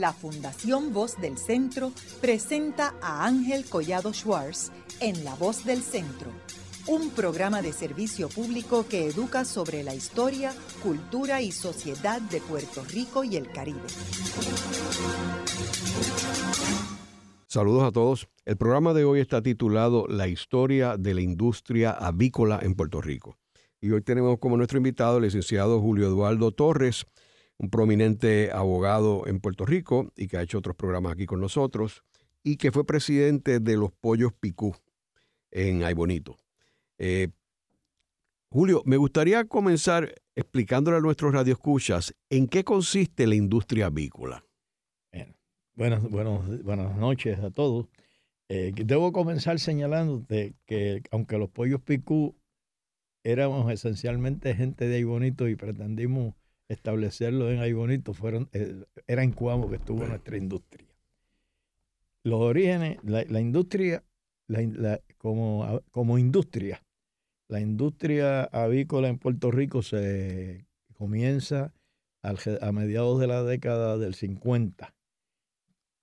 la Fundación Voz del Centro presenta a Ángel Collado Schwartz en La Voz del Centro, un programa de servicio público que educa sobre la historia, cultura y sociedad de Puerto Rico y el Caribe. Saludos a todos. El programa de hoy está titulado La historia de la industria avícola en Puerto Rico. Y hoy tenemos como nuestro invitado el licenciado Julio Eduardo Torres, un prominente abogado en Puerto Rico y que ha hecho otros programas aquí con nosotros y que fue presidente de los Pollos Picú en Aybonito. Eh, Julio, me gustaría comenzar explicándole a nuestros radioescuchas en qué consiste la industria avícola. buenas, buenas noches a todos. Eh, debo comenzar señalando que aunque los pollos picú éramos esencialmente gente de Aybonito y pretendimos establecerlo en Aybonito, fueron, eh, era en Cuamo que estuvo nuestra industria. Los orígenes, la, industria, como, como industria, la industria avícola en Puerto Rico se comienza a mediados de la década del 50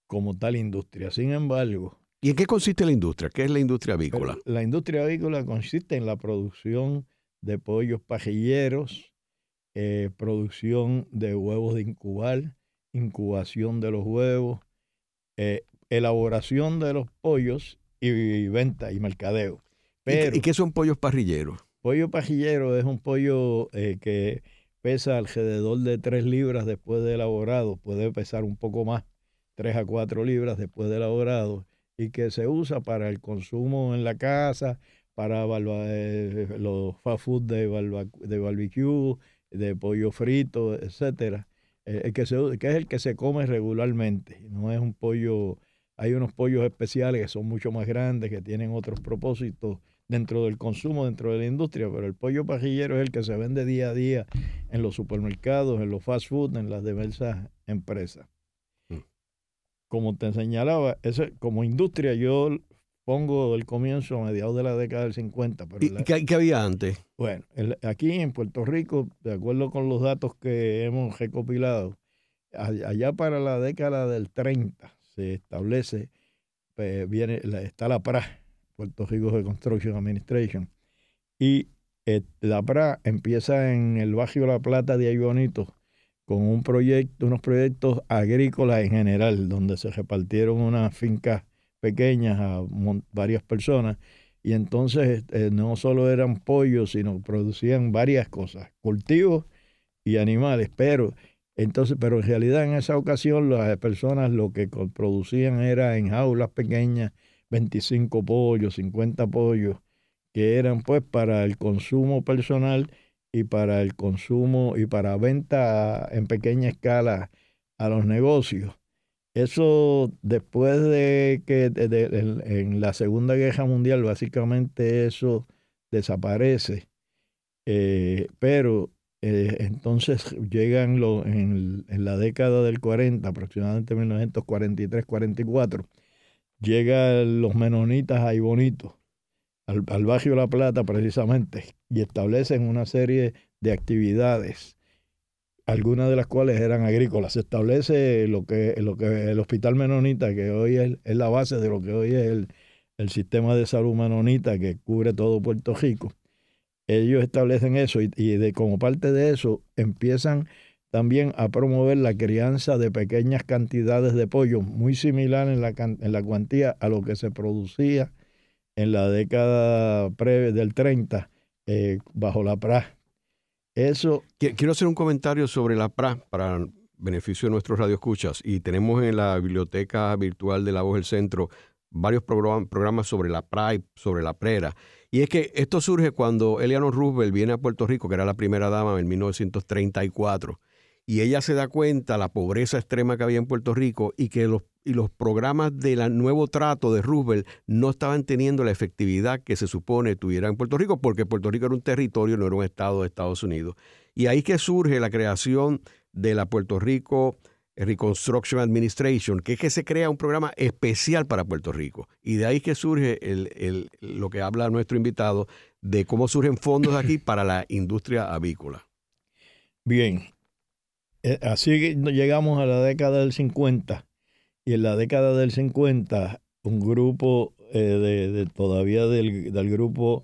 como tal industria. Sin embargo... ¿Y en qué consiste la industria? ¿Qué es la industria avícola? La industria avícola consiste en la producción de pollos pajilleros, eh, producción de huevos de incubar, incubación de los huevos, eh, elaboración de los pollos y, venta y mercadeo. ¿Y, qué son pollos parrilleros? Pollo pajillero es un pollo eh, que pesa alrededor de 3 libras después de elaborado, puede pesar un poco más, 3 a 4 libras después de elaborado, y que se usa para el consumo en la casa, para los fast food de, de barbecue, de pollo frito, etcétera, eh, que, que es el que se come regularmente. No es un pollo, hay unos pollos especiales que son mucho más grandes, que tienen otros propósitos dentro del consumo, dentro de la industria, pero el pollo pajillero es el que se vende día a día en los supermercados, en los fast food, en las diversas empresas. Mm. Como te señalaba, ese, como industria yo pongo el comienzo a mediados de la década del 50. Pero ¿Y qué, había antes? Bueno, aquí en Puerto Rico, de acuerdo con los datos que hemos recopilado, allá para la década del 30 se establece, pues, viene, está la PRA, Puerto Rico Reconstruction Administration, y eh, la PRA empieza en el Bajo La Plata de Bonito con un proyecto, unos proyectos agrícolas en general, donde se repartieron unas fincas pequeñas a varias personas. Y entonces eh, no solo eran pollos, sino producían varias cosas, cultivos y animales. Pero entonces, pero en realidad en esa ocasión las personas lo que producían era en jaulas pequeñas 25 pollos, 50 pollos, que eran pues para el consumo personal y para el consumo y para venta en pequeña escala a los negocios. Eso después de que en, la Segunda Guerra Mundial básicamente eso desaparece, eh, pero eh, entonces llegan en, la década del 40, aproximadamente 1943-44, llegan los menonitas ahí bonitos al, al barrio La Plata precisamente y establecen una serie de actividades algunas de las cuales eran agrícolas. Se establece lo que, lo que el Hospital Menonita, que hoy es, la base de lo que hoy es el, sistema de salud menonita que cubre todo Puerto Rico. Ellos establecen eso y, de, como parte de eso empiezan también a promover la crianza de pequeñas cantidades de pollo, muy similar en la, en la cuantía a lo que se producía en la década pre del 30 eh, bajo la PRA, eso. Quiero hacer un comentario sobre la PRA para beneficio de nuestros radioescuchas. Y tenemos en la biblioteca virtual de La Voz del Centro varios programas sobre la PRA y sobre la PRERA. Y es que esto surge cuando Eleanor Roosevelt viene a Puerto Rico, que era la primera dama en 1934 y ella se da cuenta la pobreza extrema que había en Puerto Rico y que los, y los programas del nuevo trato de Roosevelt no estaban teniendo la efectividad que se supone tuviera en Puerto Rico, porque Puerto Rico era un territorio, no era un estado de Estados Unidos. Y ahí que surge la creación de la Puerto Rico Reconstruction Administration, que es que se crea un programa especial para Puerto Rico. Y de ahí que surge el, lo que habla nuestro invitado de cómo surgen fondos aquí para la industria avícola. Bien, Eh, así llegamos a la década del 50 y en la década del 50 un grupo eh, de, todavía del, grupo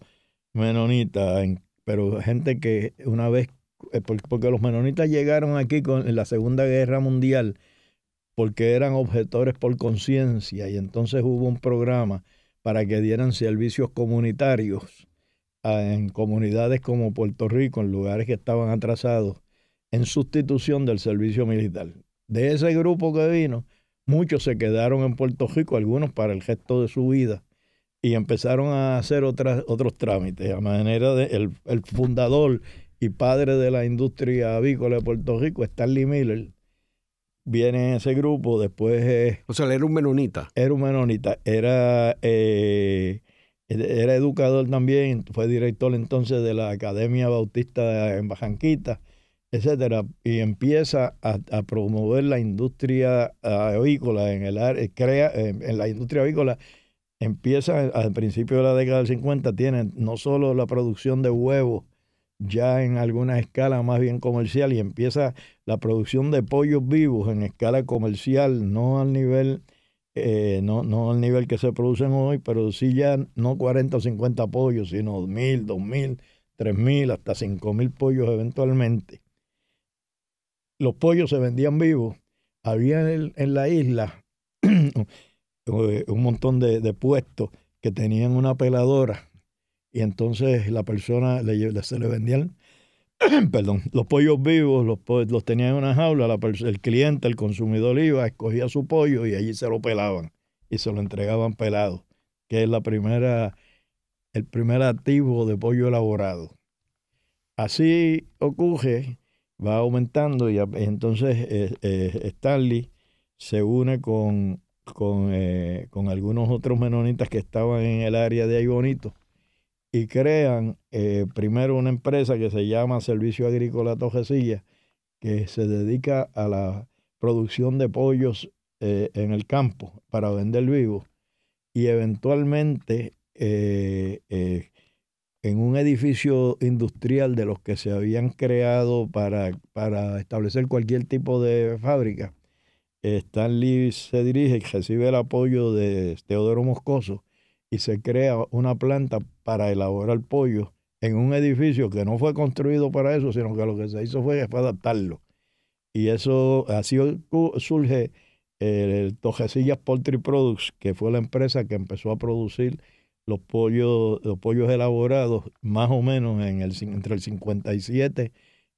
menonita, pero gente que una vez, eh, porque los menonitas llegaron aquí con, en la Segunda Guerra Mundial porque eran objetores por conciencia y entonces hubo un programa para que dieran servicios comunitarios en comunidades como Puerto Rico, en lugares que estaban atrasados, en sustitución del servicio militar. De ese grupo que vino, muchos se quedaron en Puerto Rico, algunos para el gesto de su vida, y empezaron a hacer otras, otros trámites. A manera de el, el fundador y padre de la industria avícola de Puerto Rico, Stanley Miller, viene ese grupo, después... o sea, él era un menonita. Era un menonita, era, eh, era educador también, fue director entonces de la Academia Bautista en Bajanquita, etcétera, y empieza a, promover la industria avícola en el área, crea, en la industria avícola empieza al principio de la década del 50, tiene no solo la producción de huevos, ya en alguna escala más bien comercial y empieza la producción de pollos vivos en escala comercial, no al nivel, eh, no, no al nivel que se producen hoy, pero sí ya no 40 o 50 pollos, sino 2.000, 2.000, 3.000, hasta 5.000 pollos eventualmente. Los pollos se vendían vivos. Había en, la isla un montón de, de puestos que tenían una peladora y entonces la persona se le vendían, perdón, los pollos vivos, los, los tenían en una jaula, la, el cliente, el consumidor iba, escogía su pollo y allí se lo pelaban y se lo entregaban pelado, que es la primera, el primer activo de pollo elaborado. Así ocurre, va aumentando y, entonces eh, eh, Stanley se une con, con, eh, con algunos otros menonitas que estaban en el área de ahí bonito y crean primero una empresa que se llama Servicio Agrícola Tojecilla, que se dedica a la producción de pollos en el campo para vender vivos y eventualmente en un edificio industrial de los que se habían creado para, para establecer cualquier tipo de fábrica, Stanley se dirige y recibe el apoyo de Teodoro Moscoso y se crea una planta para elaborar pollo en un edificio que no fue construido para eso, sino que lo que se hizo fue, adaptarlo. Y eso, así surge el Tojecillas Poultry Products, que fue la empresa que empezó a producir los pollos, los pollos elaborados más o menos en el, entre el 57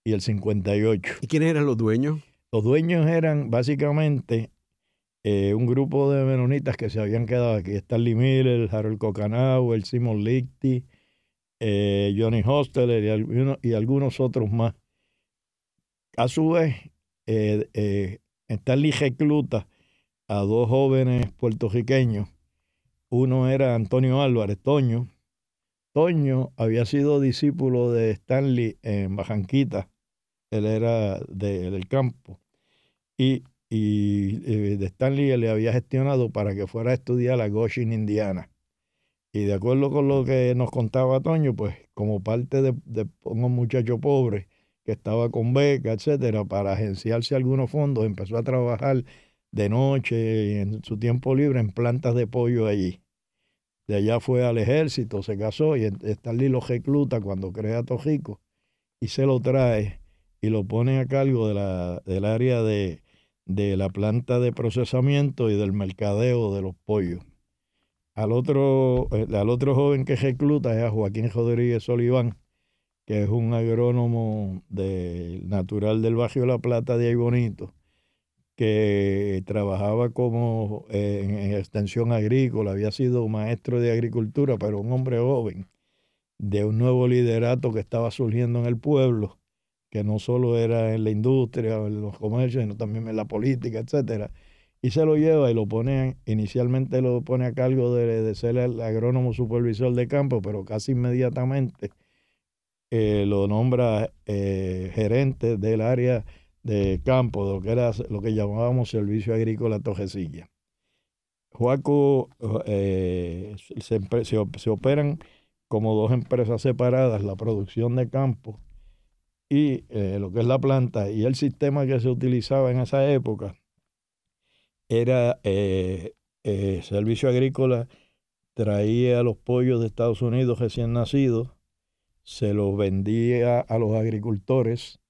y el 58. ¿Y quiénes eran los dueños? Los dueños eran básicamente eh, un grupo de menonitas que se habían quedado aquí. Stanley Miller, Harold Cocanau, el Simon Lichty, eh, Johnny Hosteler y, algunos otros más. A su vez, eh, Stanley recluta a dos jóvenes puertorriqueños. Uno era Antonio Álvarez, Toño. Toño había sido discípulo de Stanley en Bajanquita. Él era del campo. Y y eh, de Stanley le había gestionado para que fuera a estudiar a Goshen, Indiana. Y de acuerdo con lo que nos contaba Toño, pues como parte de, un muchacho pobre que estaba con beca, etcétera, para agenciarse algunos fondos, empezó a trabajar de noche en su tiempo libre en plantas de pollo allí. De allá fue al ejército, se casó y Stanley lo recluta cuando crea Tojico y se lo trae y lo pone a cargo de la, del área de, de la planta de procesamiento y del mercadeo de los pollos. Al otro, eh, al otro joven que recluta es a Joaquín Rodríguez Oliván, que es un agrónomo de, natural del barrio La Plata de Ahí Bonito, que trabajaba como eh, en, extensión agrícola, había sido maestro de agricultura, pero un hombre joven, de un nuevo liderato que estaba surgiendo en el pueblo que no solo era en la industria en los comercios, sino también en la política, etcétera. Y se lo lleva y lo pone, inicialmente lo pone a cargo de, ser el agrónomo supervisor de campo, pero casi inmediatamente eh, lo nombra eh, gerente del área de campo, lo que era lo que llamábamos Servicio Agrícola Tojecilla. Joaco eh, se, se, operan como dos empresas separadas, la producción de campo y eh, lo que es la planta y el sistema que se utilizaba en esa época era eh, eh, servicio agrícola, traía los pollos de Estados Unidos recién nacidos, se los vendía a los agricultores,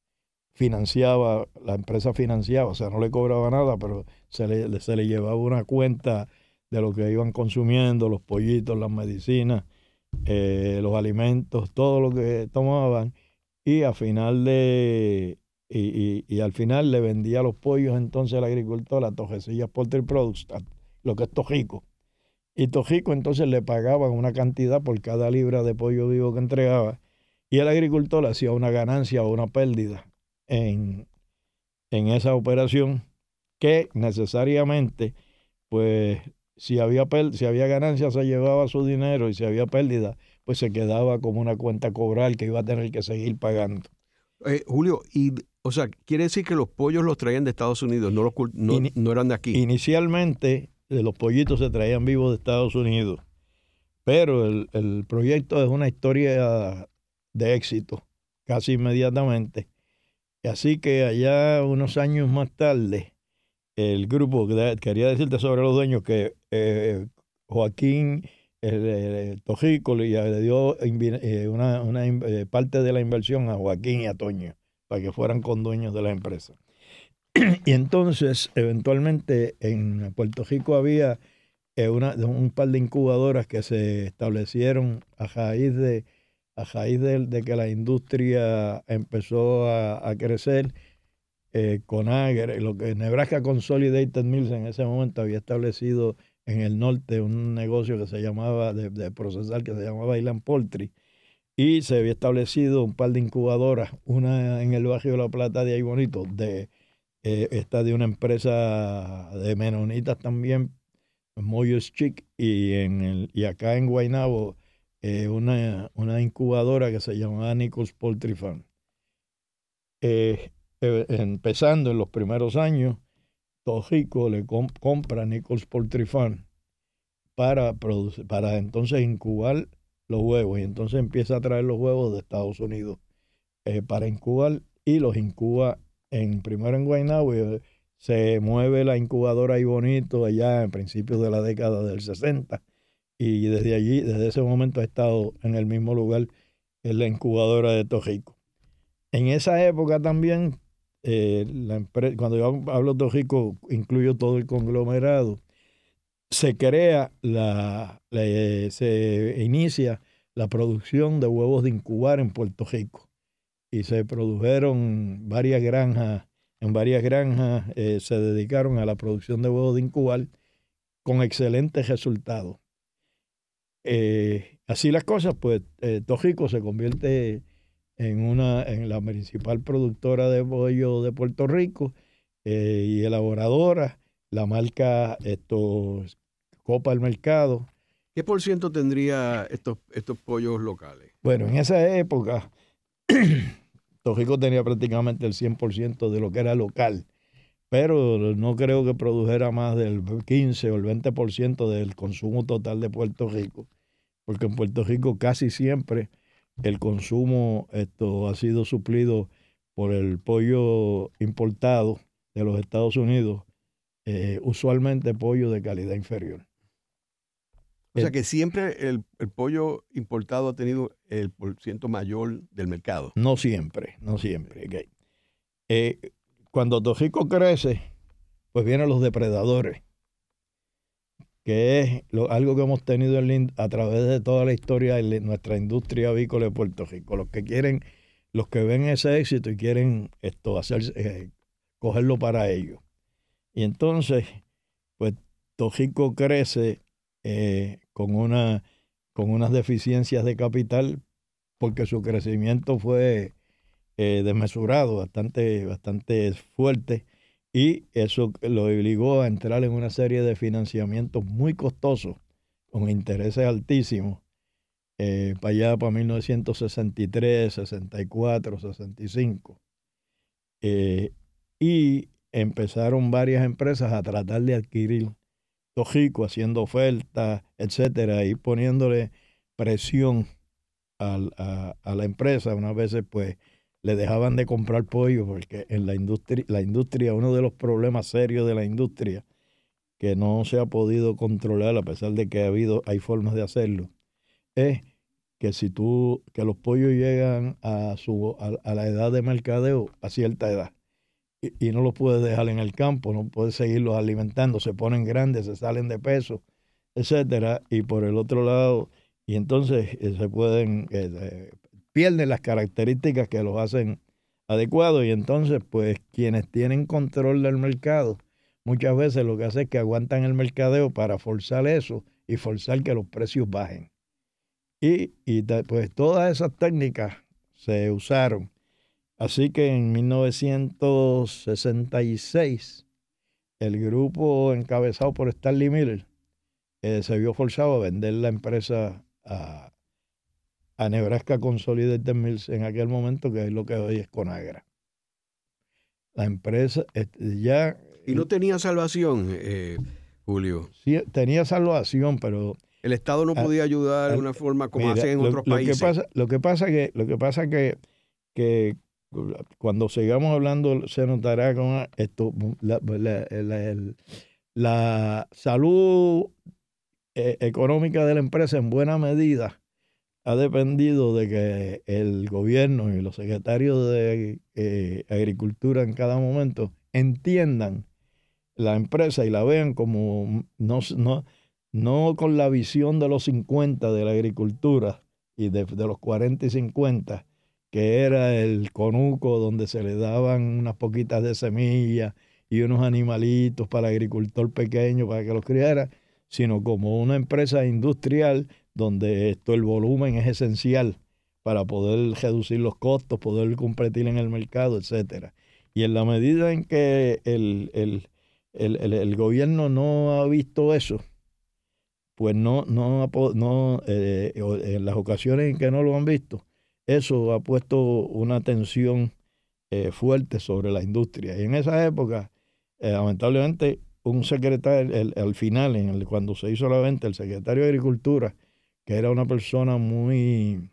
financiaba, la empresa financiaba, o sea, no le cobraba nada, pero se le, se le llevaba una cuenta de lo que iban consumiendo, los pollitos, las medicinas, eh, los alimentos, todo lo que tomaban, y a final de y, al final le vendía los pollos entonces al agricultor a Tojecillas Poultry Products, lo que es Tojico. Y Tojico entonces le pagaban una cantidad por cada libra de pollo vivo que entregaba y el agricultor hacía una ganancia o una pérdida en, en esa operación que necesariamente, pues si había, si había ganancia se llevaba su dinero y si había pérdida, pues se quedaba como una cuenta cobral que iba a tener que seguir pagando. Eh, Julio, y o sea, quiere decir que los pollos los traían de Estados Unidos, no, los, no, eran de aquí. Inicialmente eh, los pollitos se traían vivos de Estados Unidos, pero el, proyecto es una historia de éxito casi inmediatamente. Así que allá unos años más tarde, el grupo, quería decirte sobre los dueños que eh, Joaquín el, Tojico le, dio eh, una, una parte de la inversión a Joaquín y a Toño para que fueran con dueños de la empresa. y entonces, eventualmente, en Puerto Rico había eh, una, un par de incubadoras que se establecieron a raíz de, a raíz de, que la industria empezó a, crecer. Eh, con Agre, lo que Nebraska Consolidated Mills en ese momento había establecido en el norte un negocio que se llamaba, de, de procesar, que se llamaba Island Poultry, y se había establecido un par de incubadoras, una en el barrio de La Plata de ahí bonito, de eh, esta de una empresa de menonitas también, Moyos Chic, y, en el, y acá en Guaynabo eh, una, una, incubadora que se llamaba Nichols Poultry Farm. Eh, empezando en los primeros años, Tojico le compra Nichols Poultry para, para entonces incubar los huevos y entonces empieza a traer los huevos de Estados Unidos eh, para incubar y los incuba en primero en Guaynabo eh, se mueve la incubadora ahí bonito allá en principios de la década del 60 y desde allí, desde ese momento ha estado en el mismo lugar en la incubadora de Tojico. En esa época también, eh, la cuando yo hablo de Tojico, incluyo todo el conglomerado se crea, la, se inicia la producción de huevos de incubar en Puerto Rico. Y se produjeron varias granjas, en varias granjas eh, se dedicaron a la producción de huevos de incubar con excelentes resultados. Eh, así las cosas, pues eh, Tojico se convierte en, una, en la principal productora de pollo de Puerto Rico y elaboradora. La marca estos copa al mercado. ¿Qué por ciento tendría estos, estos pollos locales? Bueno, en esa época, Tojico tenía prácticamente el 100% de lo que era local, pero no creo que produjera más del 15 o el 20% del consumo total de Puerto Rico, porque en Puerto Rico casi siempre el consumo esto ha sido suplido por el pollo importado de los Estados Unidos, eh, usualmente pollo de calidad inferior. O sea que siempre el, pollo importado ha tenido el porciento mayor del mercado. No siempre, no siempre. Eh, cuando Tojico crece, pues vienen los depredadores, que es algo que hemos tenido a través de toda la historia de nuestra industria avícola de Puerto Rico. Los que quieren, los que ven ese éxito y quieren esto eh, cogerlo para ellos. Y entonces, pues Tojico crece eh, con, una, con unas deficiencias de capital porque su crecimiento fue eh, desmesurado, bastante, bastante fuerte, y eso lo obligó a entrar en una serie de financiamientos muy costosos, con intereses altísimos, eh, para allá, para 1963, 64, 65. y empezaron varias empresas a tratar de adquirir Tojico haciendo ofertas, etcétera, y poniéndole presión a, la empresa. Unas veces, pues, le dejaban de comprar pollo porque en la industria, la industria, uno de los problemas serios de la industria que no se ha podido controlar a pesar de que ha habido, hay formas de hacerlo, es que si tú, que los pollos llegan a su, a, la edad de mercadeo a cierta edad y, y, no los puedes dejar en el campo, no puedes seguirlos alimentando, se ponen grandes, se salen de peso, etcétera, y por el otro lado, y entonces eh, se pueden eh, eh, pierden las características que los hacen adecuados y entonces pues quienes tienen control del mercado muchas veces lo que hacen es que aguantan el mercadeo para forzar eso y forzar que los precios bajen. Y, y pues todas esas técnicas se usaron. Así que en 1966 el grupo encabezado por Stanley Miller eh, se vio forzado a vender la empresa a, a Nebraska Consolidated Mills en aquel momento, que es lo que hoy es Conagra. La empresa este, ya... ¿Y no tenía salvación, eh, Julio? Sí, tenía salvación, pero... El Estado no podía ayudar de una forma como hacen en otros países. Que pasa, lo que pasa que, lo que, pasa que, que cuando sigamos hablando se notará con esto, la, la salud eh, económica de la empresa en buena medida ha dependido de que el gobierno y los secretarios de eh, Agricultura en cada momento entiendan la empresa y la vean como no, no, no con la visión de los 50 de la agricultura y de, de los 40 y 50, que era el conuco donde se le daban unas poquitas de semillas y unos animalitos para el agricultor pequeño para que los criara, sino como una empresa industrial donde esto, el volumen es esencial para poder reducir los costos, poder competir en el mercado, etcétera. Y en la medida en que el, el, el, el gobierno no ha visto eso, pues no, no, no eh, en las ocasiones en que no lo han visto, eso ha puesto una tensión eh, fuerte sobre la industria. Y en esa época, eh, lamentablemente, un secretario, al final, en el, cuando se hizo la venta, el secretario de Agricultura, que era una persona muy,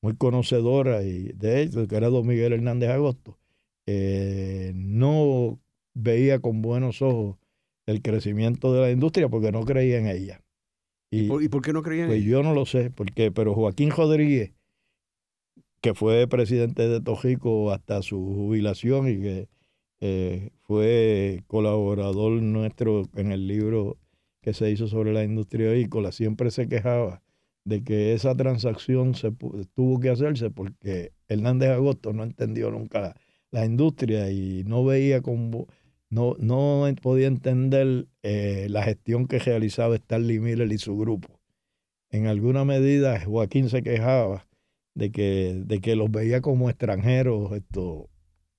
muy conocedora y de hecho, que era don Miguel Hernández Agosto, eh, no veía con buenos ojos el crecimiento de la industria porque no creía en ella. ¿Y, por, qué no creía en pues ella? Yo no lo sé, porque, pero Joaquín Rodríguez, que fue presidente de Tojico hasta su jubilación y que eh, fue colaborador nuestro en el libro que se hizo sobre la industria avícola, siempre se quejaba de que esa transacción se tuvo que hacerse porque Hernández Agosto no entendió nunca la, industria y no veía como no, no podía entender eh, la gestión que realizaba Stanley Miller y su grupo. En alguna medida Joaquín se quejaba de que, de que los veía como extranjeros esto,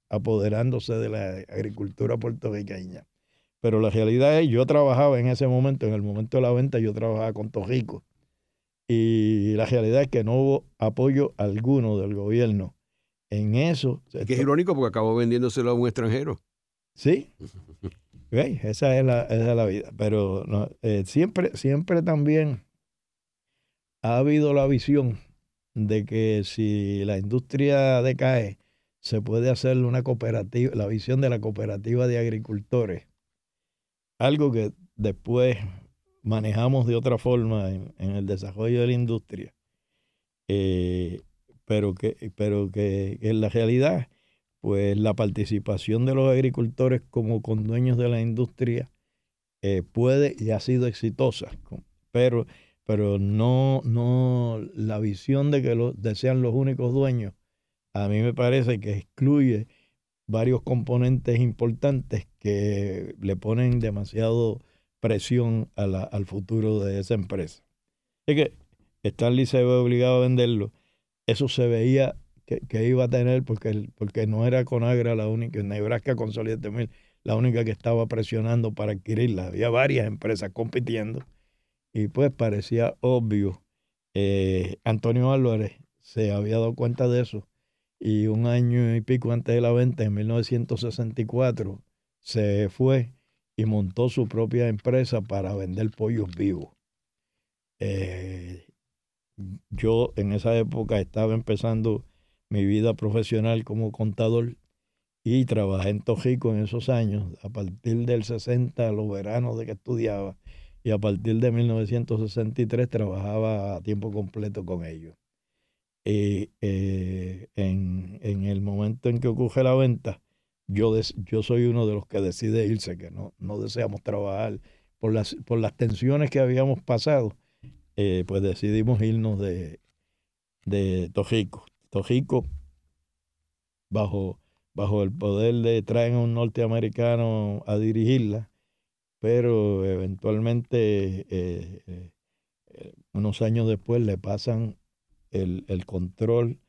apoderándose de la agricultura puertorriqueña. Pero la realidad es, yo trabajaba en ese momento, en el momento de la venta, yo trabajaba con Tojico. Y la realidad es que no hubo apoyo alguno del gobierno en eso. Que es irónico porque acabó vendiéndoselo a un extranjero. Sí. Esa, es la, esa es la vida. Pero no, eh, siempre, siempre también ha habido la visión de que si la industria decae, se puede hacer una cooperativa, la visión de la cooperativa de agricultores algo que después manejamos de otra forma en, el desarrollo de la industria, eh, pero, que, pero que, en la realidad, pues la participación de los agricultores como con dueños de la industria eh, puede y ha sido exitosa, pero, pero no, no la visión de que lo, sean los únicos dueños, a mí me parece que excluye varios componentes importantes que le ponen demasiado presión al futuro de esa empresa. Es que Stanley se ve obligado a venderlo. Eso se veía que, iba a tener porque, porque no era Conagra la única, Nebraska con Mil la única que estaba presionando para adquirirla. Había varias empresas compitiendo y pues parecía obvio. Eh, Antonio Álvarez se había dado cuenta de eso y un año y pico antes de la venta, en 1964, se fue y montó su propia empresa para vender pollos vivos. Eh, yo en esa época estaba empezando mi vida profesional como contador y trabajé en Tojico en esos años, a partir del 60, los veranos de que estudiaba, y a partir de 1963 trabajaba a tiempo completo con ellos. Y eh, en, el momento en que ocurre la venta, yo, yo soy uno de los que decide irse, que no, no deseamos trabajar por las, por las tensiones que habíamos pasado, eh, pues decidimos irnos de, de Tojico. Tojico, bajo, bajo el poder de traen a un norteamericano a dirigirla, pero eventualmente, eh, eh, unos años después, le pasan el, control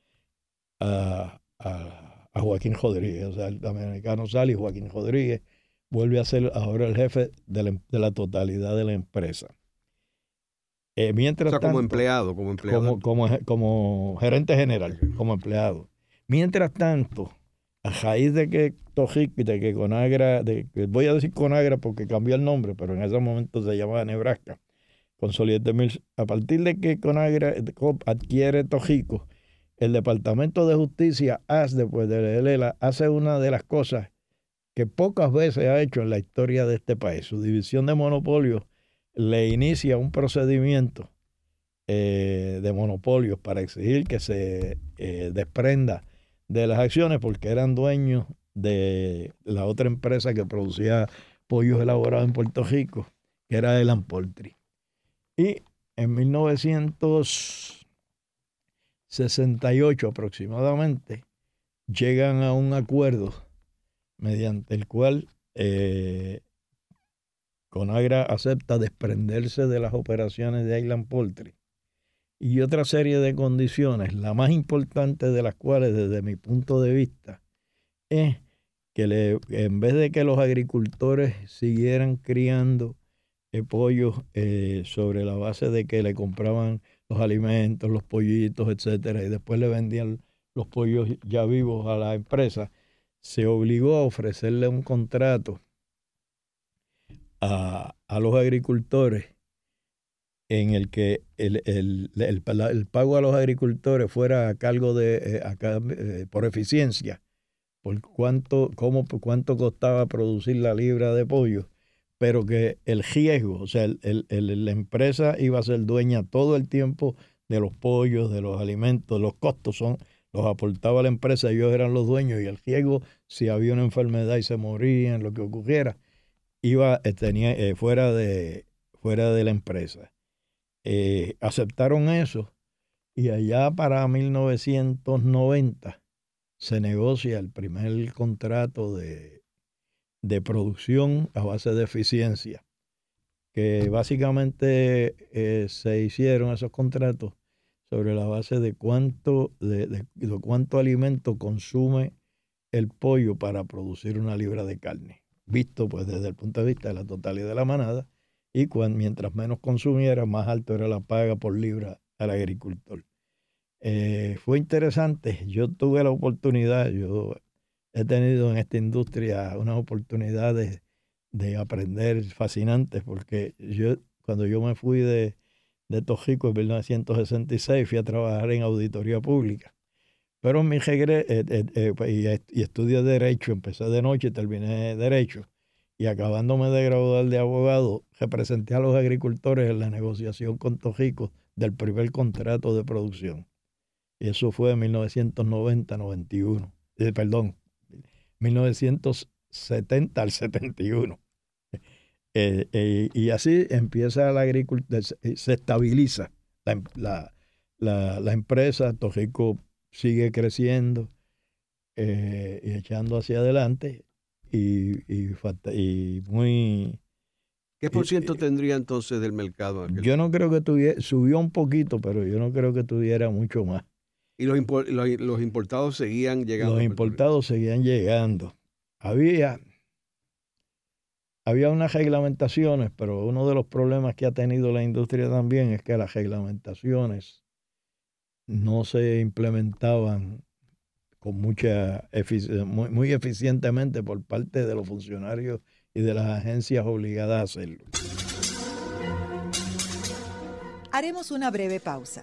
a, Joaquín Rodríguez. O sea, el americano sale y Joaquín Rodríguez vuelve a ser ahora el jefe de la, de la totalidad de la empresa. Eh, mientras o sea, como empleado, como empleado. Como, como, gerente general, como empleado. Mientras tanto, a raíz de que Tojic de que Conagra, de, voy a decir Conagra porque cambió el nombre, pero en ese momento se llamaba Nebraska, con Mills, a partir de que Conagra adquiere Tojico, el Departamento de Justicia hace, después de Lela, hace una de las cosas que pocas veces ha hecho en la historia de este país. Su división de monopolio le inicia un procedimiento eh, de monopolios para exigir que se eh, desprenda de las acciones porque eran dueños de la otra empresa que producía pollos elaborados en Puerto Rico, que era el Poultry. Y en 1968 aproximadamente llegan a un acuerdo mediante el cual eh, Conagra acepta desprenderse de las operaciones de Island Poultry y otra serie de condiciones, la más importante de las cuales desde mi punto de vista es que le, en vez de que los agricultores siguieran criando pollos eh, sobre la base de que le compraban los alimentos, los pollitos, etcétera, y después le vendían los pollos ya vivos a la empresa, se obligó a ofrecerle un contrato a, los agricultores en el que el, el, pago a los agricultores fuera a cargo de, eh, eh, por eficiencia, por cuánto, cómo, cuánto costaba producir la libra de pollo, pero que el riesgo, o sea, la empresa iba a ser dueña todo el tiempo de los pollos, de los alimentos, los costos son, los aportaba la empresa, ellos eran los dueños y el riesgo, si había una enfermedad y se morían, lo que ocurriera, iba eh, tenía, eh, fuera, de, fuera de la empresa. Eh, aceptaron eso y allá para 1990 se negocia el primer contrato de, de producción a base de eficiencia, que básicamente se hicieron esos contratos sobre la base de cuánto, de, cuánto alimento consume el pollo para producir una libra de carne visto pues desde el punto de vista de la totalidad de la manada, y mientras menos consumiera, más alto era la paga por libra al agricultor. Eh, fue interesante, yo tuve la oportunidad, yo he tenido en esta industria unas oportunidades de aprender fascinantes, porque yo cuando yo me fui de, de Tojico en 1966 fui a trabajar en auditoría pública pero mi regreso, eh, eh, eh, pues, y, estudié Derecho, empecé de noche y terminé Derecho. Y acabándome de graduar de abogado, representé a los agricultores en la negociación con Tojico del primer contrato de producción. Y eso fue en 1990-91. perdón, 1970 al 71. y así empieza la agricultura, se estabiliza la, la, la empresa. Tojico sigue creciendo eh, y echando hacia adelante y, y, muy... ¿Qué por ciento tendría entonces del mercado? Yo no creo que tuviera, subió un poquito, pero yo no creo que tuviera mucho más. ¿Y los, los, importados seguían llegando? Los importados seguían llegando. Había, había unas reglamentaciones, pero uno de los problemas que ha tenido la industria también es que las reglamentaciones no se implementaban con mucha muy, eficientemente por parte de los funcionarios y de las agencias obligadas a hacerlo. Haremos una breve pausa.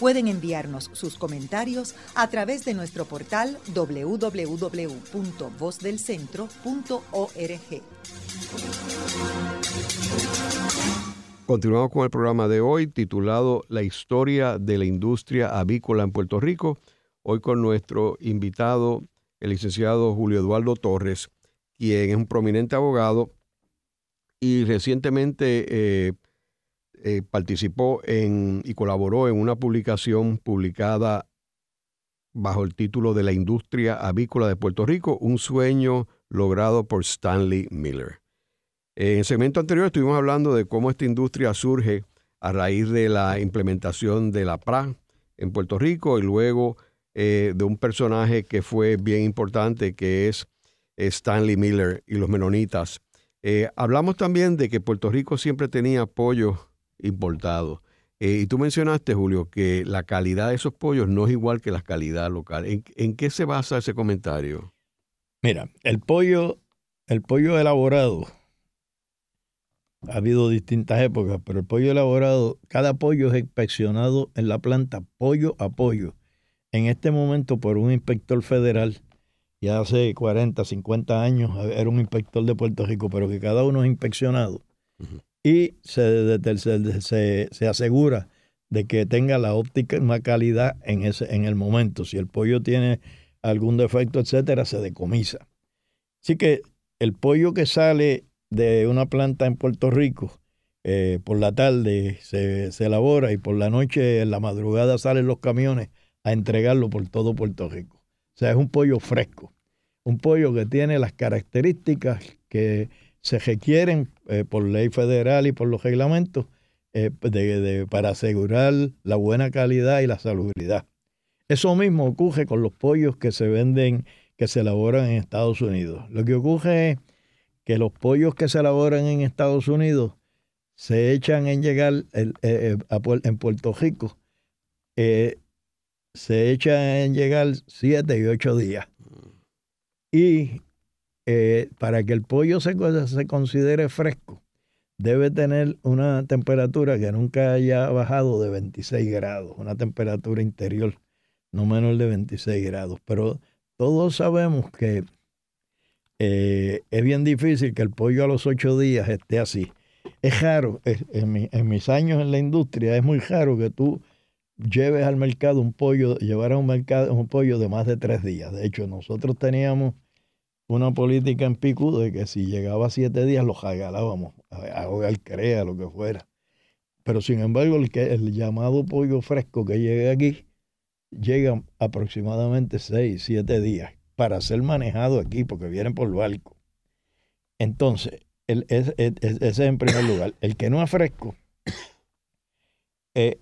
Pueden enviarnos sus comentarios a través de nuestro portal www.vozdelcentro.org. Continuamos con el programa de hoy titulado La historia de la industria avícola en Puerto Rico. Hoy con nuestro invitado, el licenciado Julio Eduardo Torres, quien es un prominente abogado y recientemente eh, eh, participó en y colaboró en una publicación publicada bajo el título de La industria avícola de Puerto Rico, un sueño logrado por Stanley Miller. En el segmento anterior estuvimos hablando de cómo esta industria surge a raíz de la implementación de la PRA en Puerto Rico y luego eh, de un personaje que fue bien importante que es Stanley Miller y los menonitas. Eh, hablamos también de que Puerto Rico siempre tenía apoyo importados. Eh, y tú mencionaste, Julio, que la calidad de esos pollos no es igual que la calidad local. ¿En, qué se basa ese comentario? Mira, el pollo, el pollo elaborado, ha habido distintas épocas, pero el pollo elaborado, cada pollo es inspeccionado en la planta pollo a pollo. En este momento por un inspector federal, ya hace 40, 50 años era un inspector de Puerto Rico, pero que cada uno es inspeccionado y se, se, se, asegura de que tenga la óptima calidad en, ese, en el momento. Si el pollo tiene algún defecto, etcétera, se decomisa. Así que el pollo que sale de una planta en Puerto Rico, eh, por la tarde se, se, elabora y por la noche, en la madrugada, salen los camiones a entregarlo por todo Puerto Rico. O sea, es un pollo fresco, un pollo que tiene las características que se requieren eh, por ley federal y por los reglamentos eh, para asegurar la buena calidad y la salubridad. Eso mismo ocurre con los pollos que se venden, que se elaboran en Estados Unidos. Lo que ocurre es que los pollos que se elaboran en Estados Unidos se echan en llegar eh, en Puerto Rico, se echan en llegar siete y ocho días. Y eh, para que el pollo se, considere fresco, debe tener una temperatura que nunca haya bajado de 26 grados, una temperatura interior no menor de 26 grados. Pero todos sabemos que eh, es bien difícil que el pollo a los 8 días esté así. Es raro, en, en, mis años en la industria, es muy raro que tú lleves al mercado un pollo, llevar a un mercado un pollo de más de 3 días. De hecho, nosotros teníamos una política en Picu de que si llegaba siete días los regalábamos, a hogar crea, lo que fuera. Pero sin embargo, el, que, el llamado pollo fresco que llega aquí llega aproximadamente seis, siete días para ser manejado aquí, porque vienen por barco. Entonces, el, ese es, en primer lugar. El que no es fresco, eh,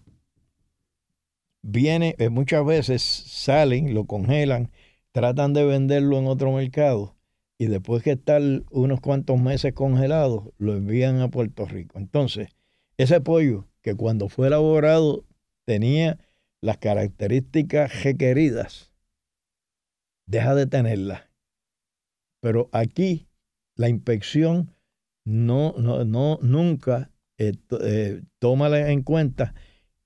viene, eh, muchas veces salen, lo congelan, tratan de venderlo en otro mercado y después que estar unos cuantos meses congelados, lo envían a Puerto Rico. Entonces, ese pollo que cuando fue elaborado tenía las características requeridas, deja de tenerlas. Pero aquí la inspección no, no, no nunca eh, eh, toma en cuenta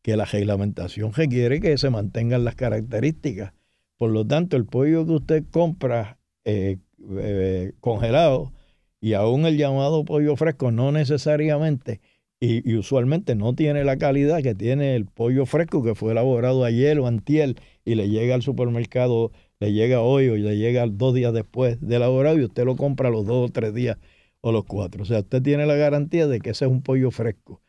que la reglamentación requiere que se mantengan las características. Por lo tanto, el pollo que usted compra eh, eh, congelado y aún el llamado pollo fresco no necesariamente y, usualmente no tiene la calidad que tiene el pollo fresco que fue elaborado ayer o antier y le llega al supermercado, le llega hoy o le llega dos días después de elaborado y usted lo compra los dos o tres días o los cuatro. O sea, usted tiene la garantía de que ese es un pollo fresco.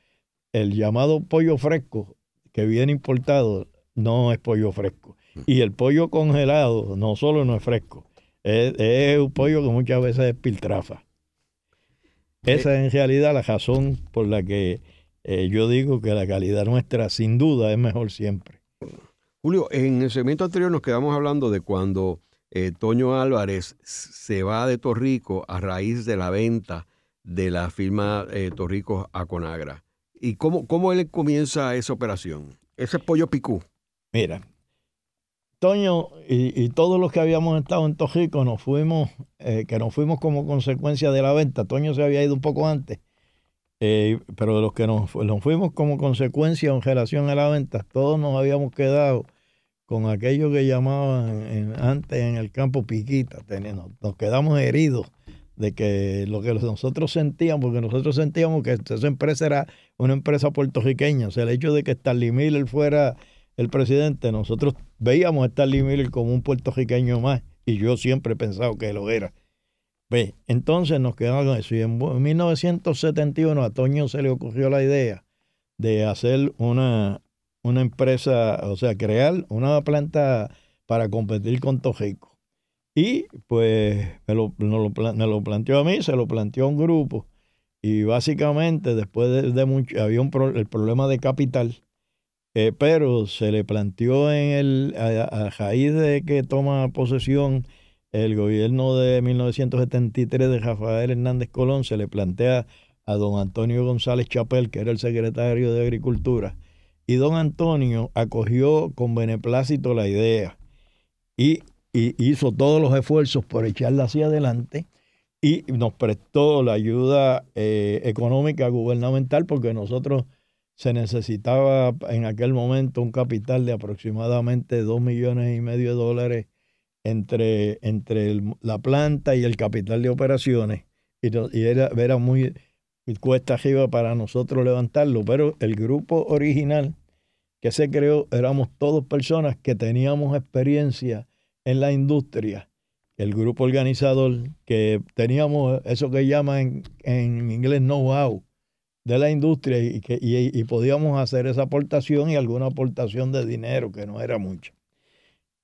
El llamado pollo fresco que viene importado no es pollo fresco. Mm. Y el pollo congelado no solo no es fresco, es, un pollo que muchas veces es piltrafa. Esa es en realidad la razón por la que eh, yo digo que la calidad nuestra sin duda es mejor siempre. Julio, en el segmento anterior nos quedamos hablando de cuando eh, Toño Álvarez se va de Torrico a raíz de la venta de la firma eh, Torrico a Conagra. ¿Y cómo, cómo él comienza esa operación? Ese pollo picú. Mira, Toño y, todos los que habíamos estado en Torrico nos fuimos, eh, que nos fuimos como consecuencia de la venta. Toño se había ido un poco antes, pero de los que nos, nos, fuimos como consecuencia en relación a la venta, todos nos habíamos quedado con aquello que llamaban antes en el campo piquita. Teniendo, nos quedamos heridos de que lo que nosotros sentíamos, porque nosotros sentíamos que esa empresa era una empresa puertorriqueña, o sea, el hecho de que Stanley Miller fuera el presidente, nosotros veíamos a Stanley Miller como un puertorriqueño más, y yo siempre he pensado que lo era. Ve, entonces nos quedamos con eso, y en 1971 a Toño se le ocurrió la idea de hacer una, una empresa, o sea, crear una planta para competir con Tojico. Y pues me lo, lo, planteó a mí, se lo planteó a un grupo. Y básicamente después de, mucho, había un el problema de capital, eh, pero se le planteó en el, a, raíz de que toma posesión el gobierno de 1973 de Rafael Hernández Colón, se le plantea a don Antonio González Chapel, que era el secretario de Agricultura, y don Antonio acogió con beneplácito la idea y, hizo todos los esfuerzos por echarla hacia adelante y nos prestó la ayuda eh, económica gubernamental porque nosotros se necesitaba en aquel momento un capital de aproximadamente dos millones y medio de dólares entre, entre la planta y el capital de operaciones y, era, era muy cuesta arriba para nosotros levantarlo, pero el grupo original que se creó éramos todos personas que teníamos experiencia en la industria. El grupo organizador, que teníamos eso que llaman en, inglés know-how de la industria y, que, y, podíamos hacer esa aportación y alguna aportación de dinero, que no era mucho.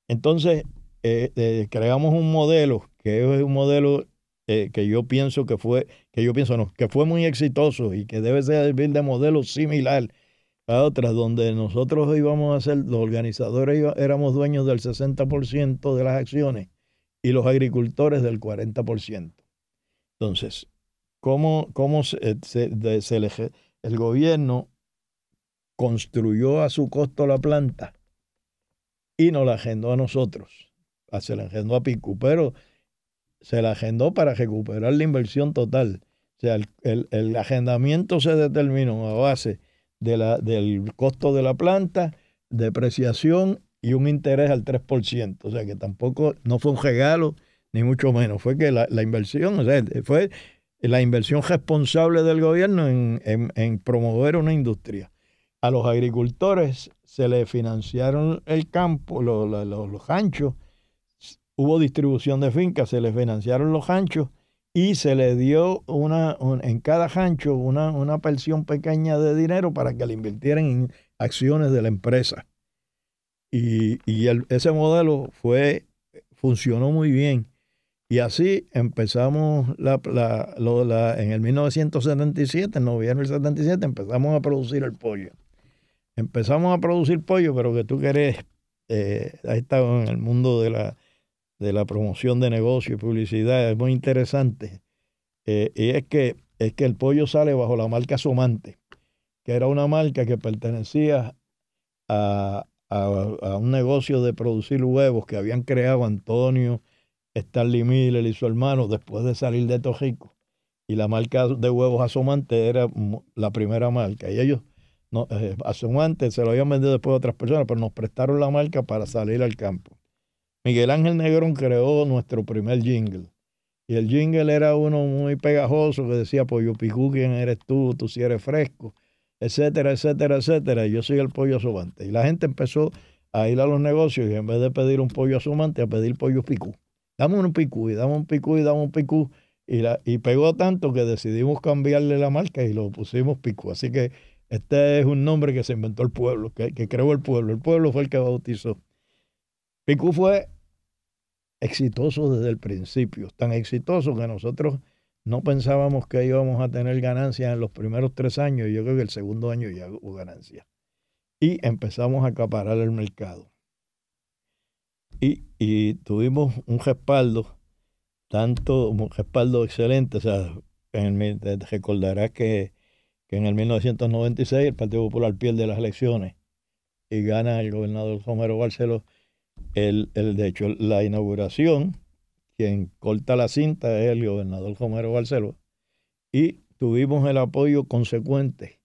Entonces, eh, eh, creamos un modelo, que es un modelo eh, que yo pienso que fue, que yo pienso no, que fue muy exitoso y que debe servir de modelo similar a otras, donde nosotros íbamos a ser, los organizadores éramos dueños del 60% de las acciones y los agricultores del 40%. Entonces, ¿cómo, cómo se, el gobierno construyó a su costo la planta y nos la agendó a nosotros? Ah, se la agendó a Picu, pero se la agendó para recuperar la inversión total. O sea, el, el, agendamiento se determinó a base de la, del costo de la planta, depreciación y un interés al 3%. O sea, que tampoco no fue un regalo, ni mucho menos. Fue que la, inversión, o sea, fue la inversión responsable del gobierno en, en, promover una industria. A los agricultores se les financiaron el campo, los, los, los anchos, hubo distribución de fincas, se les financiaron los ranchos y se le dio una, en cada rancho una, una pensión pequeña de dinero para que le invirtieran en acciones de la empresa. Y, ese modelo fue, funcionó muy bien. Y así empezamos la, en el 1977, en noviembre del 77, empezamos a producir el pollo. Empezamos a producir pollo, pero que tú querés, eh, ahí estado en el mundo de la, de la promoción de negocio y publicidad es muy interesante. Eh, y es que, es que el pollo sale bajo la marca Somante, que era una marca que pertenecía a, un negocio de producir huevos que habían creado Antonio, Stanley Miller y su hermano después de salir de Tojico. Y la marca de huevos Asomante era la primera marca. Y ellos, no, eh, Asomante se lo habían vendido después de otras personas, pero nos prestaron la marca para salir al campo. Miguel Ángel Negrón creó nuestro primer jingle. Y el jingle era uno muy pegajoso que decía, Pollo Picú, ¿quién eres tú? Tú si eres fresco, etcétera, etcétera, etcétera. Y yo soy el pollo asomante. Y la gente empezó a ir a los negocios y en vez de pedir un pollo asomante, a pedir pollo picú. Dame un picú y dame un picú y dame un picú. Y, la, y pegó tanto que decidimos cambiarle la marca y lo pusimos picú. Así que este es un nombre que se inventó el pueblo, que, que creó el pueblo. El pueblo fue el que bautizó. Picú fue exitoso desde el principio, tan exitoso que nosotros no pensábamos que íbamos a tener ganancias en los primeros tres años, y yo creo que el segundo año ya hubo ganancias. Y empezamos a acaparar el mercado. Y, y tuvimos un respaldo, tanto un respaldo excelente, o sea, en el, recordarás que, en el 1996 el Partido Popular pierde las elecciones y gana el gobernador Romero Barceló. El, el, de hecho, la inauguración, quien corta la cinta es el gobernador Romero Barceló. Y tuvimos el apoyo consecuente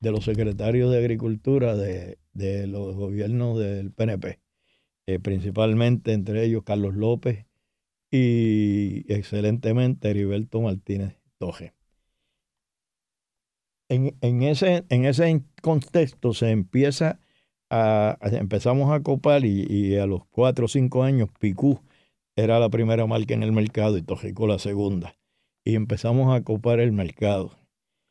de los secretarios de Agricultura de, de los gobiernos del PNP, eh, principalmente entre ellos Carlos López y excelentemente Heriberto Martínez Toje. En, en, ese, en ese contexto se empieza a, empezamos a copar y, a los cuatro o cinco años Picú era la primera marca en el mercado y Tojico la segunda. Y empezamos a copar el mercado.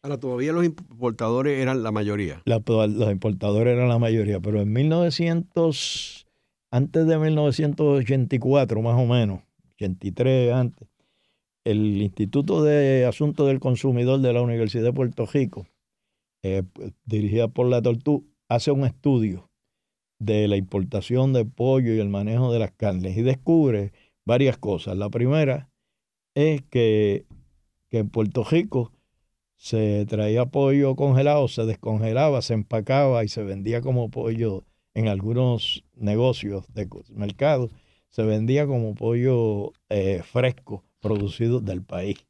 Ahora, todavía los importadores eran la mayoría. los importadores eran la mayoría, pero en 1900, antes de 1984 más o menos, 83 antes, el Instituto de Asuntos del Consumidor de la Universidad de Puerto Rico, eh, pues, dirigida por la Tortú, hace un estudio de la importación de pollo y el manejo de las carnes y descubre varias cosas. La primera es que, que en Puerto Rico se traía pollo congelado, se descongelaba, se empacaba y se vendía como pollo en algunos negocios de mercado, se vendía como pollo eh, fresco producido del país.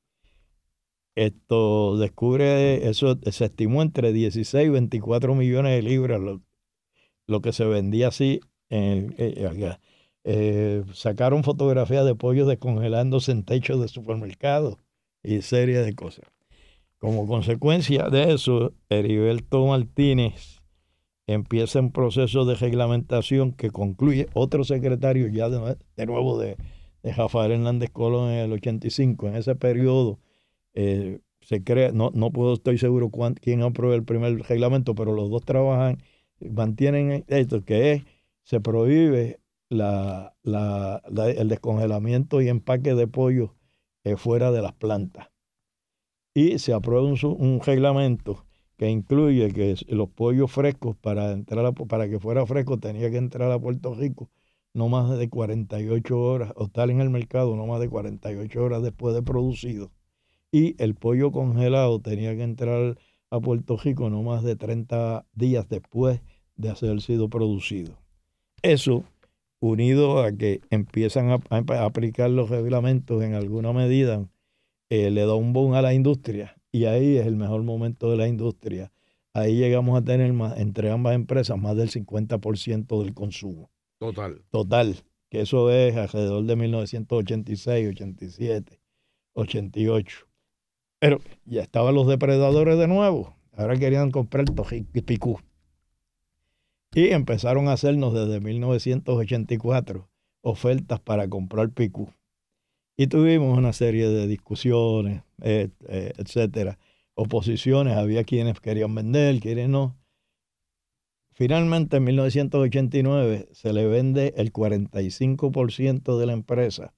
Esto descubre, eso se estimó entre 16 y 24 millones de libras lo, lo que se vendía así. En, eh, eh, sacaron fotografías de pollos descongelándose en techos de supermercados y serie de cosas. Como consecuencia de eso, Heriberto Martínez empieza un proceso de reglamentación que concluye otro secretario ya de, nuevo de, de Rafael Hernández Colón en el 85. En ese periodo eh, se crea, no, no puedo, estoy seguro quién aprueba el primer reglamento, pero los dos trabajan, mantienen esto, que es, se prohíbe la, la, el descongelamiento y empaque de pollo eh, fuera de las plantas. Y se aprueba un, un, reglamento que incluye que los pollos frescos, para, entrar para que fuera fresco, tenía que entrar a Puerto Rico no más de 48 horas, o estar en el mercado no más de 48 horas después de producido y el pollo congelado tenía que entrar a Puerto Rico no más de 30 días después de haber sido producido. Eso, unido a que empiezan a, aplicar los reglamentos en alguna medida, eh, le da un boom a la industria y ahí es el mejor momento de la industria. Ahí llegamos a tener más, entre ambas empresas más del 50% del consumo. Total. Total, que eso es alrededor de 1986, 87, 88. Pero ya estaban los depredadores de nuevo. Ahora querían comprar picú. Y empezaron a hacernos desde 1984 ofertas para comprar picú. Y tuvimos una serie de discusiones, eh, eh, etcétera, oposiciones. Había quienes querían vender, quienes no. Finalmente, en 1989, se le vende el 45% de la empresa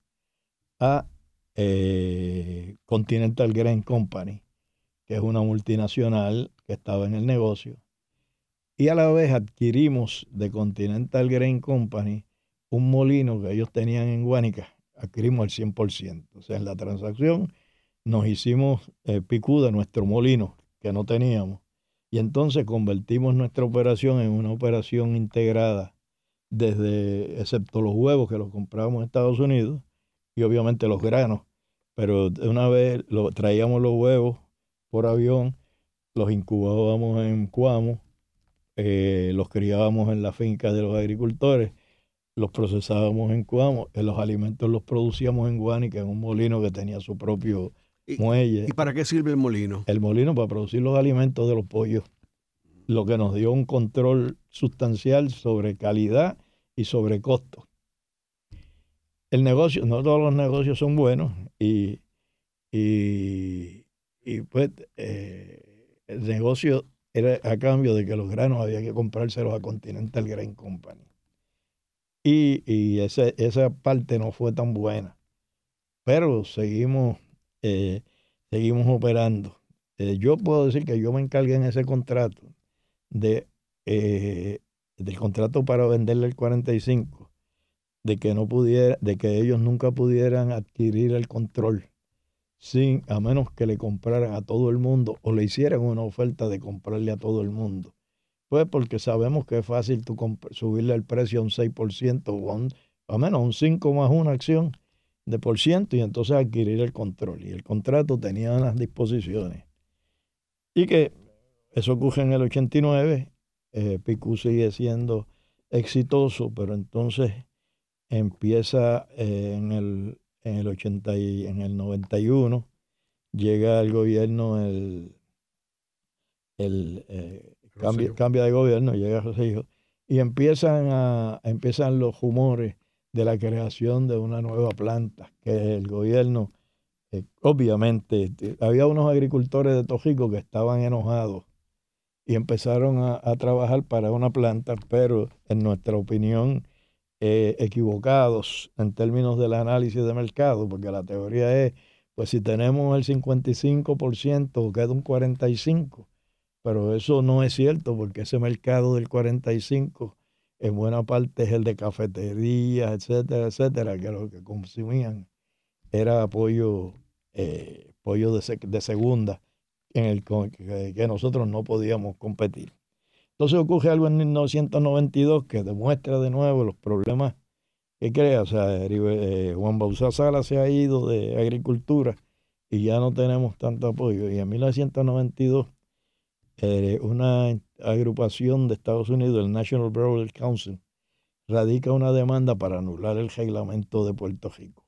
a eh, Continental Grain Company, que es una multinacional que estaba en el negocio. Y a la vez adquirimos de Continental Grain Company un molino que ellos tenían en Guánica, adquirimos el 100%. O sea, en la transacción nos hicimos eh, picú de nuestro molino que no teníamos. Y entonces convertimos nuestra operación en una operación integrada, desde, excepto los huevos que los comprábamos en Estados Unidos, y obviamente los granos, pero una vez lo, traíamos los huevos por avión, los incubábamos en Cuamo, eh, los criábamos en la finca de los agricultores, los procesábamos en Cuamo, los alimentos los producíamos en Guánica, en un molino que tenía su propio muelle. ¿Y para qué sirve el molino? El molino para producir los alimentos de los pollos, lo que nos dio un control sustancial sobre calidad y sobre costo el negocio, no todos los negocios son buenos y, y, pues eh, el negocio era a cambio de que los granos había que comprárselos a Continental Grain Company. Y, y esa parte no fue tan buena. Pero seguimos, eh, seguimos operando. Eh, yo puedo decir que yo me encargué en ese contrato de, del contrato para venderle el 45 de que no pudiera, de que ellos nunca pudieran adquirir el control sin, a menos que le compraran a todo el mundo o le hicieran una oferta de comprarle a todo el mundo. Pues porque sabemos que es fácil tú subirle el precio a un 6% o a, un, a menos un 5 más una acción de por ciento y entonces adquirir el control. Y el contrato tenía unas disposiciones. Y que eso ocurre en el 89, eh, Picú sigue siendo exitoso, pero entonces empieza eh, en, el, en, el 80 y, en el 91, llega al gobierno el, el eh, cambia, cambia, de gobierno, llega José y empiezan, a, empiezan los rumores de la creación de una nueva planta, que el gobierno, eh, obviamente, había unos agricultores de Tojico que estaban enojados y empezaron a, trabajar para una planta, pero en nuestra opinión, eh, equivocados en términos del análisis de mercado, porque la teoría es, pues si tenemos el 55%, queda un 45%, pero eso no es cierto, porque ese mercado del 45% en buena parte es el de cafeterías, etcétera, etcétera, que lo que consumían era pollo, eh, pollo de, segunda en el que, que, nosotros no podíamos competir. Entonces ocurre algo en 1992 que demuestra de nuevo los problemas que crea. O sea, eh, Juan Bausá Sala se ha ido de agricultura y ya no tenemos tanto apoyo. Y en 1992 eh, una agrupación de Estados Unidos, el National Brewery Council, radica una demanda para anular el reglamento de Puerto Rico.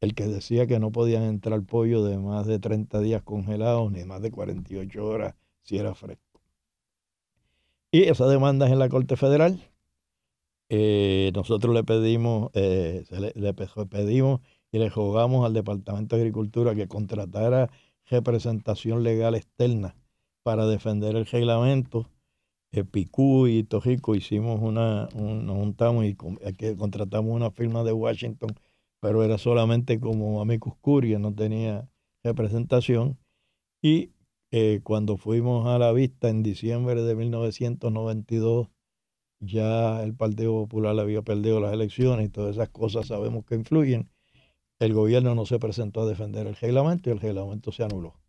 El que decía que no podían entrar pollo de más de 30 días congelados ni más de 48 horas si era fresco. Y esa demanda es en la Corte Federal. Eh, nosotros le pedimos, eh, le, le pedimos y le jugamos al Departamento de Agricultura que contratara representación legal externa para defender el reglamento. Eh, Picú y Tojico hicimos una, nos juntamos y contratamos una firma de Washington, pero era solamente como amicus curia, no tenía representación. Y eh, cuando fuimos a la vista en diciembre de 1992, ya el Partido Popular había perdido las elecciones y todas esas cosas sabemos que influyen. El gobierno no se presentó a defender el reglamento y el reglamento se anuló.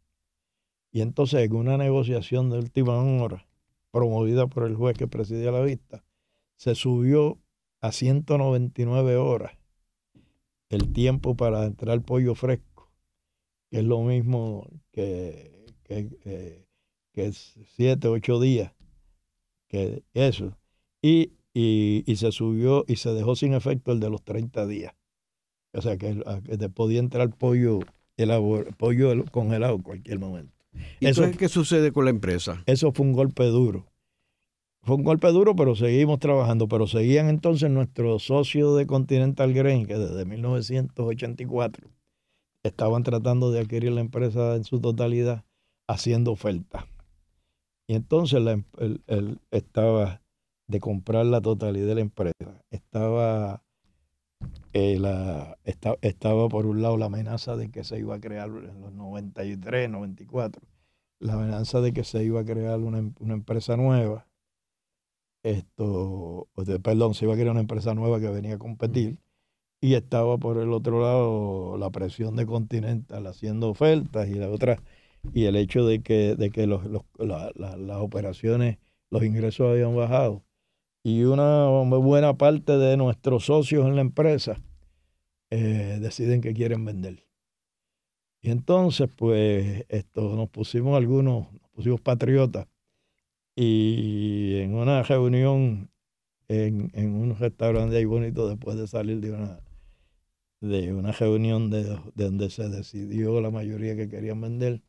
Y entonces en una negociación de última hora, promovida por el juez que presidía la vista, se subió a 199 horas el tiempo para entrar pollo fresco, que es lo mismo que, que, eh, que, 7, 8 días, que eso. Y, y, se subió y se dejó sin efecto el de los 30 días. O sea que, que podía entrar pollo, el pollo congelado en cualquier momento. ¿Y eso, qué sucede con la empresa? Eso fue un golpe duro. Fue un golpe duro, pero seguimos trabajando. Pero seguían entonces nuestros socios de Continental Grain, que desde 1984 estaban tratando de adquirir la empresa en su totalidad, haciendo oferta. Y entonces la, em, estaba de comprar la totalidad de la empresa. Estaba, eh, la, estaba por un lado la amenaza de que se iba a crear en los 93, 94 la amenaza de que se iba a crear una, em, empresa nueva. Esto, perdón, se iba a crear una empresa nueva que venía a competir. Y estaba por el otro lado la presión de Continental haciendo ofertas y la otra, y el hecho de que, de que los, las operaciones, los ingresos habían bajado. Y una buena parte de nuestros socios en la empresa eh, deciden que quieren vender. Y entonces, pues, esto, nos pusimos algunos, nos pusimos patriotas. Y en una reunión en, en un restaurante ahí bonito, después de salir de una, de una reunión de, donde se decidió la mayoría que querían vender,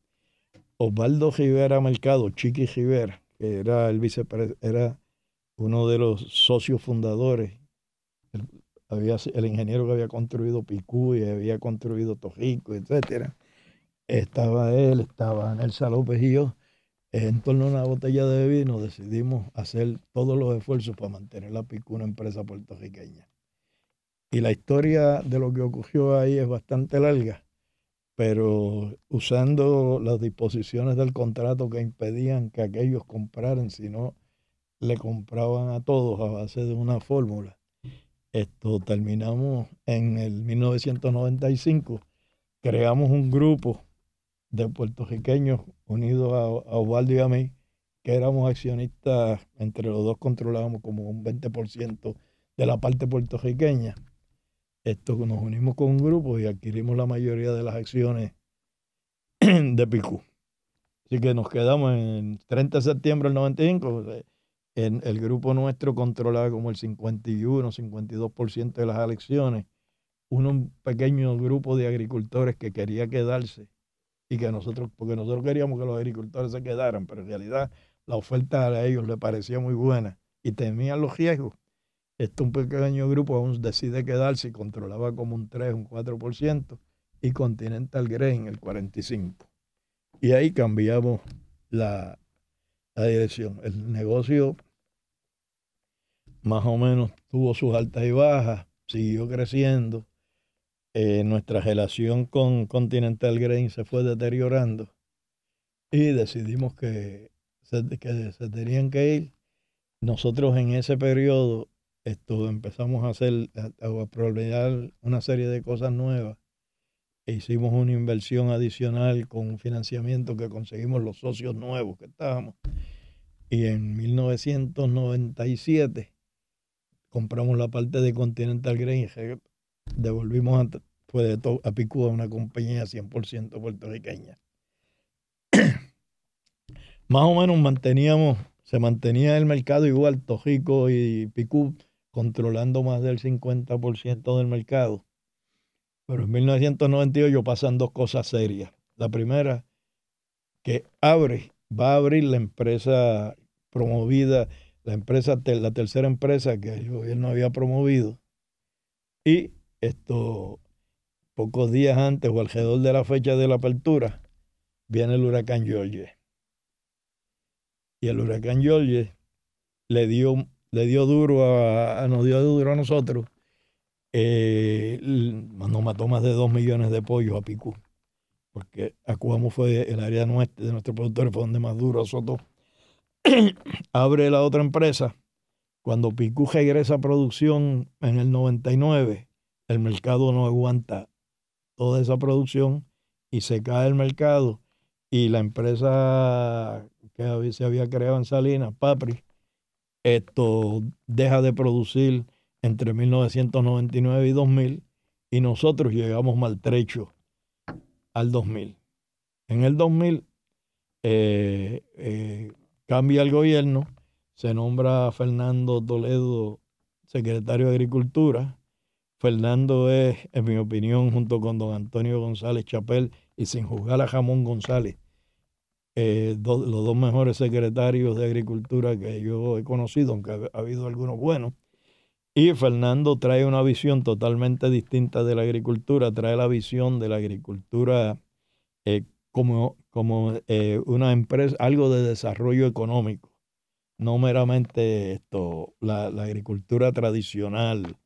Osvaldo Rivera Mercado, Chiqui Rivera, que era el era uno de los socios fundadores, el, había, el ingeniero que había construido Picú y había construido Tojico, etcétera, estaba él, estaba Nelsa López y yo, en torno a una botella de vino decidimos hacer todos los esfuerzos para mantener la PICU una empresa puertorriqueña. Y la historia de lo que ocurrió ahí es bastante larga, pero usando las disposiciones del contrato que impedían que aquellos compraran, sino le compraban a todos a base de una fórmula. Esto terminamos en el 1995, creamos un grupo de puertorriqueños unidos a, a Osvaldo y a mí, que éramos accionistas, entre los dos controlábamos como un 20% de la parte puertorriqueña. Esto nos unimos con un grupo y adquirimos la mayoría de las acciones de Picú. Así que nos quedamos en 30 de septiembre del 95. En, el grupo nuestro controlaba como el 51, 52% de las elecciones. Un pequeño grupo de agricultores que quería quedarse y que nosotros, porque nosotros queríamos que los agricultores se quedaran, pero en realidad la oferta a ellos les parecía muy buena y temían los riesgos. Este un pequeño grupo aún decide quedarse y controlaba como un 3, un 4% y Continental Grain el 45%. Y ahí cambiamos la, la dirección. El negocio más o menos tuvo sus altas y bajas, siguió creciendo. Eh, nuestra relación con Continental Grain se fue deteriorando y decidimos que que se tenían que ir. Nosotros en ese periodo esto, empezamos a hacer, a, a una serie de cosas nuevas. Hicimos una inversión adicional con un financiamiento que conseguimos los socios nuevos que estábamos. Y en 1997 compramos la parte de Continental y devolvimos a, fue a una compañía 100% puertorriqueña más o menos manteníamos, se mantenía el mercado igual, Tojico y Picú controlando más del 50% del mercado. Pero en 1998 pasan dos cosas serias. La primera, que abre, va a abrir la empresa promovida, la empresa, la tercera empresa que el gobierno había promovido. Y esto, pocos días antes o alrededor de la fecha de la apertura, viene el huracán George y el huracán George le dio, le dio duro a, nos dio duro a nosotros. Eh, nos mató más de dos millones de pollos a Picú. Porque Acuamo fue el área de nuestros productores, fue donde más duro azotó. Abre la otra empresa. Cuando Picú regresa a producción en el 99, el mercado no aguanta toda esa producción y se cae el mercado y la empresa que se había creado en Salinas, Papri, esto deja de producir entre 1999 y 2000 y nosotros llegamos maltrechos al 2000. En el 2000 eh, eh, cambia el gobierno, se nombra a Fernando Toledo secretario de Agricultura. Fernando es, en mi opinión, junto con don Antonio González Chapel y sin juzgar a Jamón González, eh, los dos mejores secretarios de Agricultura que yo he conocido, aunque ha, habido algunos buenos. Y Fernando trae una visión totalmente distinta de la agricultura, trae la visión de la agricultura eh, como, como eh, una empresa, algo de desarrollo económico, no meramente esto, la, agricultura tradicional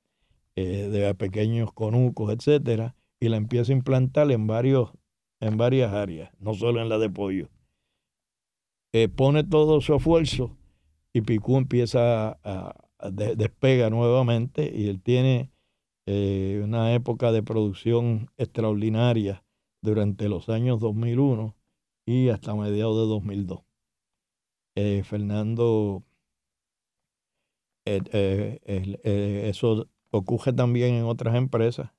de pequeños conucos, etcétera, y la empieza a implantar en varios, en varias áreas, no solo en la de pollo. Eh, pone todo su esfuerzo y Picú empieza a, despega nuevamente y él tiene eh, una época de producción extraordinaria durante los años 2001 y hasta mediados de 2002. Eh, Fernando, eso ocurre también en otras empresas,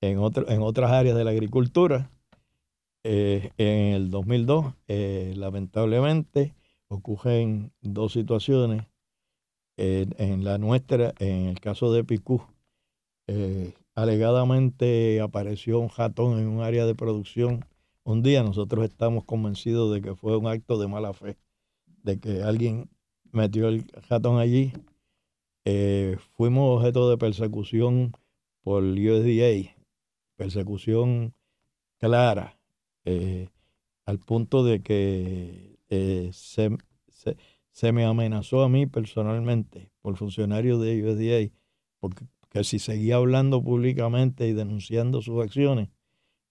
en, en otras áreas de la agricultura eh, en el 2002, eh, lamentablemente, ocurren dos situaciones. En la nuestra, en el caso de Picú, eh, alegadamente apareció un ratón en un área de producción. Un día nosotros estamos convencidos de que fue un acto de mala fe, de que alguien metió el ratón allí. fuimos objeto de persecución por USDA, persecución clara eh, al punto de que eh, se, se, me amenazó a mí personalmente por funcionarios de USDA, porque que si seguía hablando públicamente y denunciando sus acciones,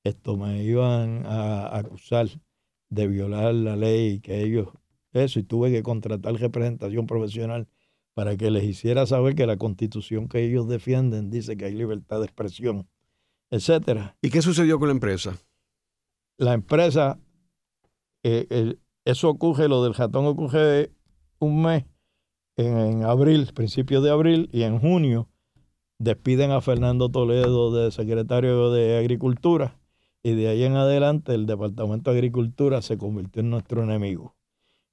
esto me iban a acusar de violar la ley, que ellos, eso, y tuve que contratar representación profesional para que les hiciera saber que la constitución que ellos defienden dice que hay libertad de expresión, etcétera. ¿Y qué sucedió con la empresa? La empresa, eh, eso ocurre, lo del ratón ocurre un mes, en, abril, principios de abril, y en junio despiden a Fernando Toledo de secretario de Agricultura, y de ahí en adelante el Departamento de Agricultura se convirtió en nuestro enemigo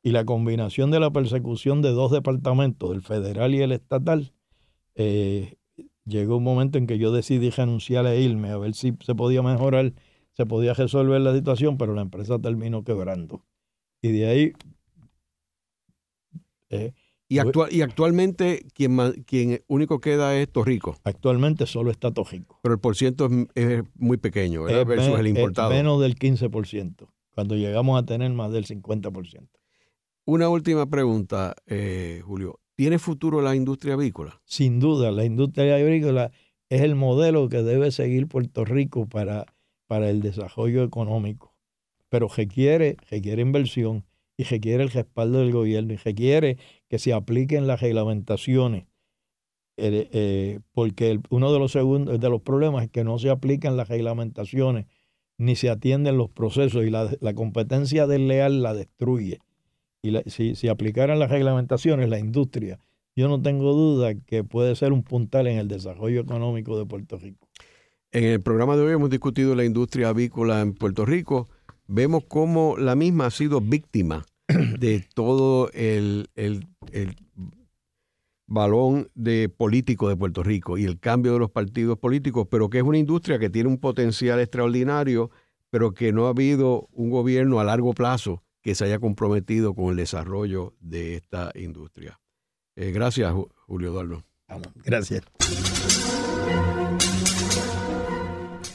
y la combinación de la persecución de dos departamentos, el federal y el estatal, eh, llegó un momento en que yo decidí renunciar e irme a ver si se podía mejorar, se podía resolver la situación, pero la empresa terminó quebrando. Y de ahí... Eh, y, actual, y actualmente quien, quien único queda es Torrico. Actualmente solo está Torrico. Pero el porciento es, muy pequeño, versus el importado. menos del 15%, cuando llegamos a tener más del 50%. Una última pregunta, eh, Julio. ¿Tiene futuro la industria avícola? Sin duda, la industria agrícola es el modelo que debe seguir Puerto Rico para, para el desarrollo económico. Pero requiere, requiere inversión y requiere el respaldo del gobierno y requiere que se apliquen las reglamentaciones. Eh, eh, porque uno de los, segundos, de los problemas es que no se aplican las reglamentaciones ni se atienden los procesos y la, la competencia desleal la destruye y si, si aplicaran las reglamentaciones, la industria, yo no tengo duda que puede ser un puntal en el desarrollo económico de Puerto Rico. En el programa de hoy hemos discutido la industria avícola en Puerto Rico. Vemos cómo la misma ha sido víctima de todo el, el, el balón de político de Puerto Rico y el cambio de los partidos políticos, pero que es una industria que tiene un potencial extraordinario, pero que no ha habido un gobierno a largo plazo que se haya comprometido con el desarrollo de esta industria. Eh, gracias, Julio Eduardo. Gracias.